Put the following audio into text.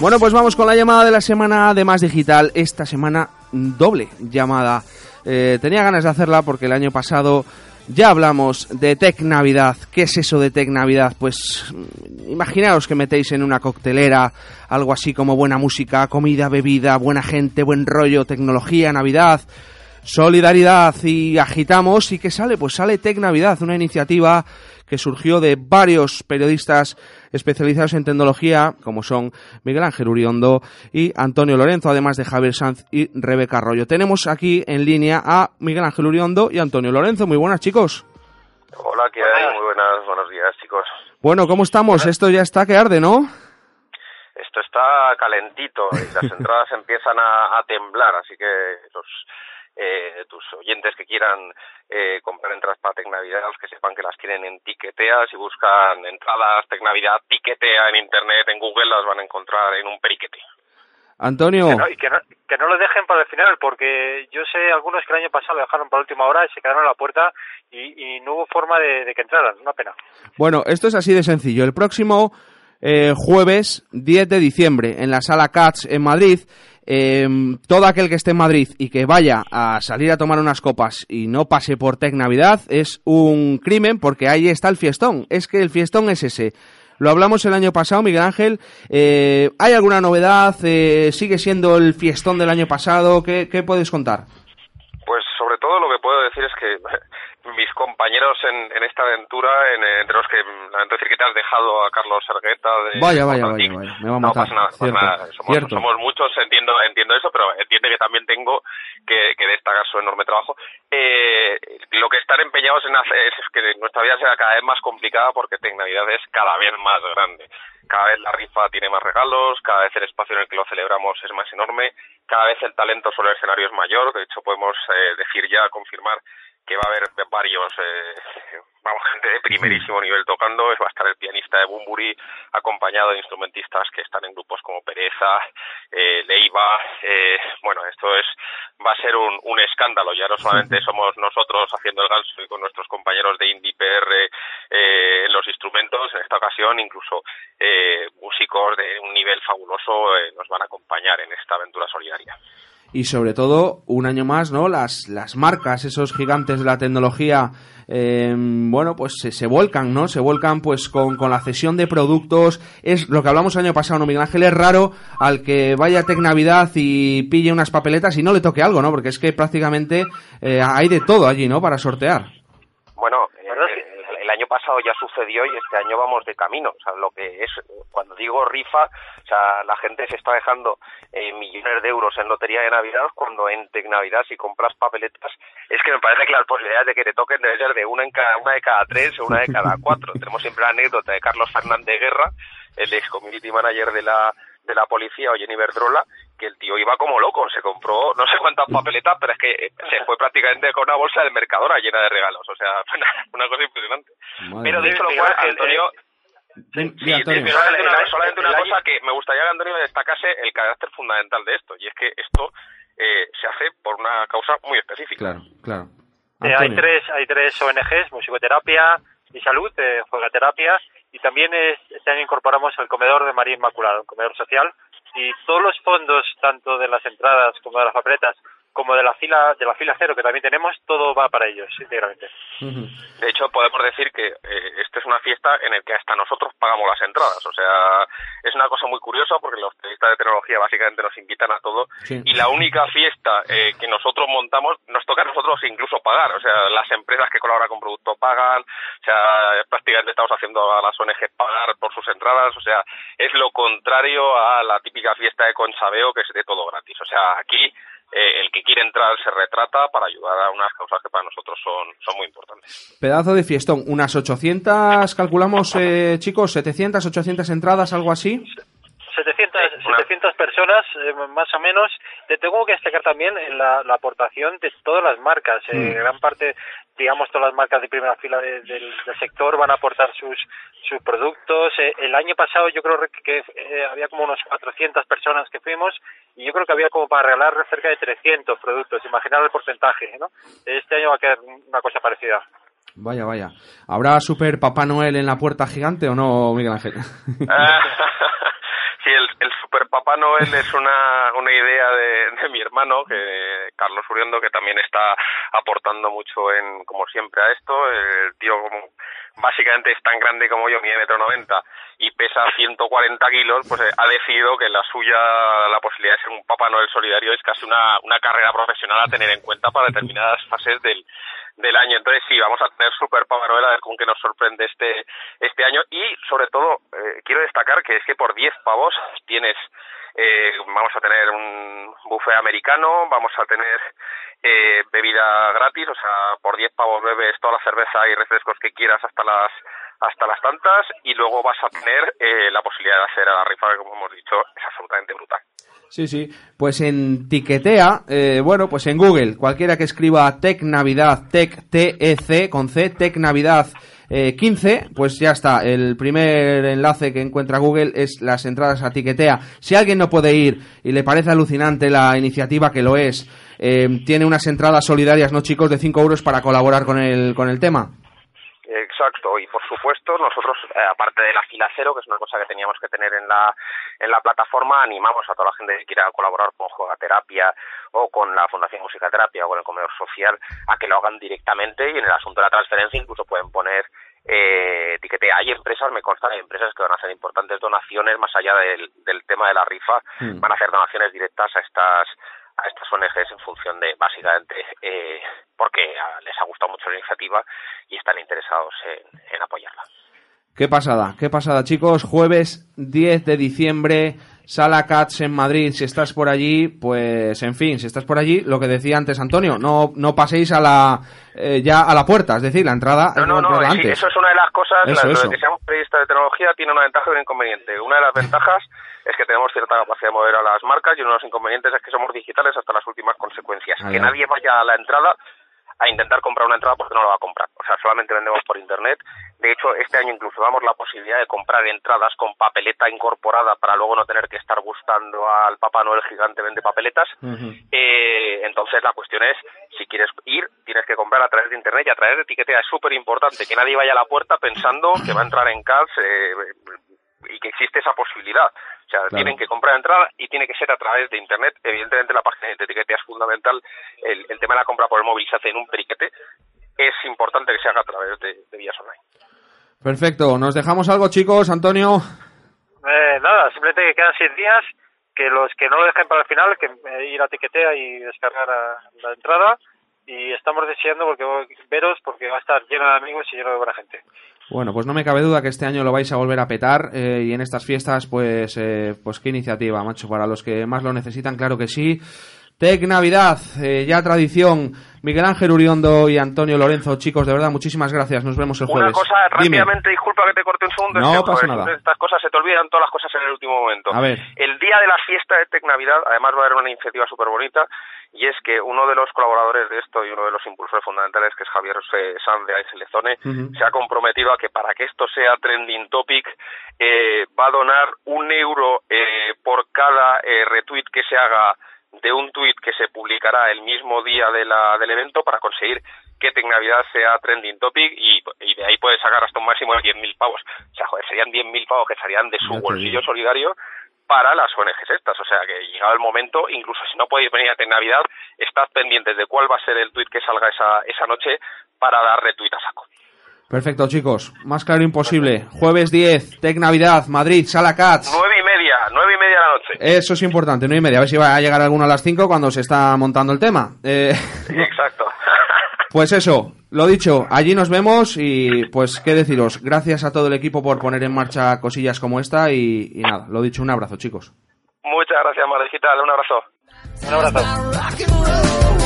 Bueno, pues vamos con la llamada de la semana de Más Digital. Esta semana doble llamada. Eh, tenía ganas de hacerla porque el año pasado ya hablamos de Tech Navidad. ¿Qué es eso de Tech Navidad? Pues mm, imaginaos que metéis en una coctelera algo así como buena música, comida, bebida, buena gente, buen rollo, tecnología, Navidad solidaridad y agitamos y que sale pues sale Tech Navidad una iniciativa que surgió de varios periodistas especializados en tecnología, como son Miguel Ángel Uriondo y Antonio Lorenzo, además de Javier Sanz y Rebeca Arroyo. Tenemos aquí en línea a Miguel Ángel Uriondo y Antonio Lorenzo. Muy buenas, chicos. Hola, ¿qué hay? Muy buenas, buenos días, chicos. Bueno, ¿cómo estamos? Esto ya está que arde, ¿no? Esto está calentito y las entradas empiezan a, a temblar, así que los eh, tus oyentes que quieran eh, comprar entradas para Tecnavidad, que sepan que las quieren en Tiquetea, si buscan entradas Tecnavidad Tiquetea en Internet, en Google, las van a encontrar en un periquete. Antonio. Que no, y que no, que no lo dejen para el final, porque yo sé algunos que el año pasado lo dejaron para la última hora y se quedaron a la puerta y, y no hubo forma de, de, que entraran. Una pena. Bueno, esto es así de sencillo. El próximo eh, jueves 10 de diciembre en la sala CATS en Madrid eh, todo aquel que esté en Madrid y que vaya a salir a tomar unas copas y no pase por Tec Navidad es un crimen porque ahí está el fiestón. Es que el fiestón es ese. Lo hablamos el año pasado, Miguel Ángel. Eh, ¿Hay alguna novedad? Eh, ¿Sigue siendo el fiestón del año pasado? ¿Qué, ¿Qué puedes contar? Pues sobre todo lo que puedo decir es que mis compañeros en, en esta aventura, en, entre los que lamento decir que te has dejado a Carlos Sergueta de vaya, vaya, vaya, vaya, me va a matar. No pasa nada, cierto, pasa nada. Somos, somos, muchos, entiendo, entiendo eso, pero entiende que también tengo que, que destacar su enorme trabajo. Eh, lo que están empeñados en hacer es que nuestra vida sea cada vez más complicada porque Tecnavidad es cada vez más grande. Cada vez la rifa tiene más regalos, cada vez el espacio en el que lo celebramos es más enorme, cada vez el talento sobre el escenario es mayor, de hecho podemos eh, decir ya, confirmar que va a haber varios, eh, vamos, gente de primerísimo nivel tocando, va a estar el pianista de Bumburi acompañado de instrumentistas que están en grupos como Pereza, eh, Leiva, eh, bueno, esto es, va a ser un, un escándalo, ya no solamente somos nosotros haciendo el ganso y con nuestros compañeros de Indie PR eh, en los instrumentos, en esta ocasión incluso eh, músicos de un nivel fabuloso eh, nos van a acompañar en esta aventura solidaria y sobre todo un año más no las las marcas esos gigantes de la tecnología eh, bueno pues se, se, vuelcan no se vuelcan pues con, con, la cesión de productos. Es lo que hablamos el año pasado no Miguel Ángel es raro al que vaya a y pille unas papeletas y no le toque algo no porque es que prácticamente eh, hay de todo allí no para sortear bueno el, el año pasado ya sucedió y este año vamos de camino o sea lo que es cuando digo rifa o sea la gente se está dejando eh, millones de euros en lotería de Navidad, cuando en Tecnavidad si compras papeletas, es que me parece que las posibilidades de que te toquen deben ser de una, en cada, una de cada tres o una de cada cuatro. Tenemos siempre la anécdota de Carlos Fernández Guerra, el ex community manager de la de la policía o Jenny Verdrola, que el tío iba como loco, se compró no sé cuántas papeletas, pero es que se fue prácticamente con una bolsa del Mercadona llena de regalos, o sea, una, una cosa impresionante. Madre pero dicho lo cual, Antonio, Sí, Antonio. solamente una, solamente una cosa que me gustaría que Antonio destacase el carácter fundamental de esto, y es que esto eh, se hace por una causa muy específica. Claro, claro. Eh, hay tres hay tres ONGs, musicoterapia y salud, eh, juegaterapia, y también es, este año incorporamos el comedor de María Inmaculada, un comedor social, y todos los fondos, tanto de las entradas como de las papeletas, como de la fila de la fila cero que también tenemos, todo va para ellos íntegramente. De hecho, podemos decir que eh, esta es una fiesta en la que hasta nosotros pagamos las entradas. O sea, es una cosa muy curiosa porque los periodistas de tecnología básicamente nos invitan a todo Sí. y la única fiesta eh, que nosotros montamos nos toca a nosotros incluso pagar. O sea, las empresas que colaboran con producto pagan. O sea, prácticamente estamos haciendo a las ONG pagar por sus entradas. O sea, es lo contrario a la típica fiesta de Conchabeo que es de todo gratis. O sea, aquí eh, el que quiere entrar se retrata para ayudar a unas causas que para nosotros son, son muy importantes. Pedazo de fiestón. Unas 800, calculamos, eh, chicos, 700, 800 entradas, algo así. 700, Sí, una- 700 personas, eh, más o menos. Te tengo que destacar también en la, la aportación de todas las marcas. Eh, Mm. Gran parte, digamos, todas las marcas de primera fila de- del, del sector van a aportar sus, sus productos. Eh, el año pasado yo creo que eh, había como unos 400 personas que fuimos y yo creo que había como para regalar cerca de 300 productos. Imaginar el porcentaje, ¿no? Este año va a quedar una cosa parecida. Vaya, vaya. ¿Habrá Super Papá Noel en la puerta gigante o no, Miguel Ángel? Sí, el, el Super Papá Noel es una, una idea de, de, mi hermano, que Carlos Uriondo, que también está aportando mucho, en como siempre, a esto. El tío como, básicamente es tan grande como yo, mide metro noventa, y pesa 140 kilos, pues eh, ha decidido que la suya, la posibilidad de ser un Papá Noel solidario es casi una, una carrera profesional a tener en cuenta para determinadas fases del, del año. Entonces sí, vamos a tener super Pavarola a ver con qué nos sorprende este, este año. Y sobre todo, eh, quiero destacar que es que por 10 pavos tienes, eh, vamos a tener un buffet americano, vamos a tener eh, bebida gratis, o sea, por 10 pavos bebes toda la cerveza y refrescos que quieras hasta las hasta las tantas y luego vas a tener eh, la posibilidad de hacer a la rifa que como hemos dicho es absolutamente brutal. Sí, sí. Pues en Tiquetea, eh, bueno, pues en Google, cualquiera que escriba Tech Navidad, Tech T-E-C, con C, Tech Navidad eh, 15, pues ya está. El primer enlace que encuentra Google es las entradas a Tiquetea. Si alguien no puede ir y le parece alucinante la iniciativa, que lo es, eh, tiene unas entradas solidarias, ¿no, chicos?, de 5 euros para colaborar con el, con el tema. Exacto, y por supuesto nosotros, eh, aparte de la fila cero, que es una cosa que teníamos que tener en la, en la plataforma, animamos a toda la gente que quiera colaborar con Juegaterapia o con la Fundación Musicaterapia o con el Comedor Social a que lo hagan directamente y en el asunto de la transferencia incluso pueden poner eh, etiquete. Hay empresas, me consta, hay empresas que van a hacer importantes donaciones más allá del, del tema de la rifa, mm. van a hacer donaciones directas a estas a estas ONGs en función de, básicamente, eh, porque les ha gustado mucho la iniciativa y están interesados en, en apoyarla. Qué pasada, qué pasada, chicos. Jueves 10 de diciembre, Sala Cats en Madrid. Si estás por allí, pues en fin, si estás por allí, lo que decía antes Antonio, no, no paséis a la eh, ya a la puerta, es decir, la entrada. No, no, no, sí, eso es una de las cosas. Eso, la, eso. que seamos periodistas de tecnología tiene una ventaja y un inconveniente. Una de las ventajas es que tenemos cierta capacidad de mover a las marcas y uno de los inconvenientes es que somos digitales hasta las últimas consecuencias. Ah, que ya. nadie vaya a la entrada a intentar comprar una entrada porque no la va a comprar. O sea, solamente vendemos por internet. De hecho, este año incluso damos la posibilidad de comprar entradas con papeleta incorporada para luego no tener que estar buscando al Papá Noel gigante vende papeletas. Uh -huh. eh, entonces, la cuestión es, si quieres ir, tienes que comprar a través de internet y a través de etiqueta. Es súper importante que nadie vaya a la puerta pensando que va a entrar en CAS eh, y que existe esa posibilidad. O sea, claro. tienen que comprar entrada y tiene que ser a través de Internet. Evidentemente, la página de etiqueta es fundamental. El, el, tema de la compra por el móvil se hace en un periquete. Es importante que se haga a través de, de vías online. Perfecto. ¿Nos dejamos algo, chicos, Antonio? Eh, nada, simplemente que quedan seis días. Que los que no lo dejen para el final, que ir a etiquetea y descargar a la entrada y estamos deseando porque veros porque va a estar lleno de amigos y lleno de buena gente. Bueno, pues no me cabe duda que este año lo vais a volver a petar eh, y en estas fiestas, pues, eh, pues qué iniciativa, macho, para los que más lo necesitan, claro que sí. Tec Navidad, eh, ya tradición. Miguel Ángel Uriondo y Antonio Lorenzo, chicos, de verdad, muchísimas gracias. Nos vemos el jueves. Una cosa, rápidamente, disculpa que te corte un segundo. No es que, pasa joder, nada. Estas cosas se te olvidan todas las cosas en el último momento. A ver. El día de la fiesta de Tec Navidad, además va a haber una iniciativa súper bonita, y es que uno de los colaboradores de esto y uno de los impulsores fundamentales, que es Javier Sanz de Aiselezone, uh -huh. se ha comprometido a que para que esto sea trending topic, eh, va a donar un euro eh, por cada eh, retweet que se haga de un tuit que se publicará el mismo día de la, del evento para conseguir que Tecnavidad sea trending topic y, y de ahí puede sacar hasta un máximo de 10.000 pavos. O sea, joder, serían 10.000 pavos que salían de su bolsillo solidario para las ONGs estas. O sea, que llegado el momento, incluso si no podéis venir a Tecnavidad, estad pendientes de cuál va a ser el tuit que salga esa, esa noche para dar retweet a saco. Perfecto, chicos. Más claro imposible. Jueves 10, Tec Navidad, Madrid, Sala Cats. 9 y media, 9 y media de la noche. Eso es importante, 9 y media. A ver si va a llegar alguno a las 5 cuando se está montando el tema. Eh, Exacto. Pues eso, lo dicho, allí nos vemos y pues qué deciros, gracias a todo el equipo por poner en marcha cosillas como esta y, y nada, lo dicho, un abrazo chicos. Muchas gracias, Mar Digital, un abrazo. Un abrazo.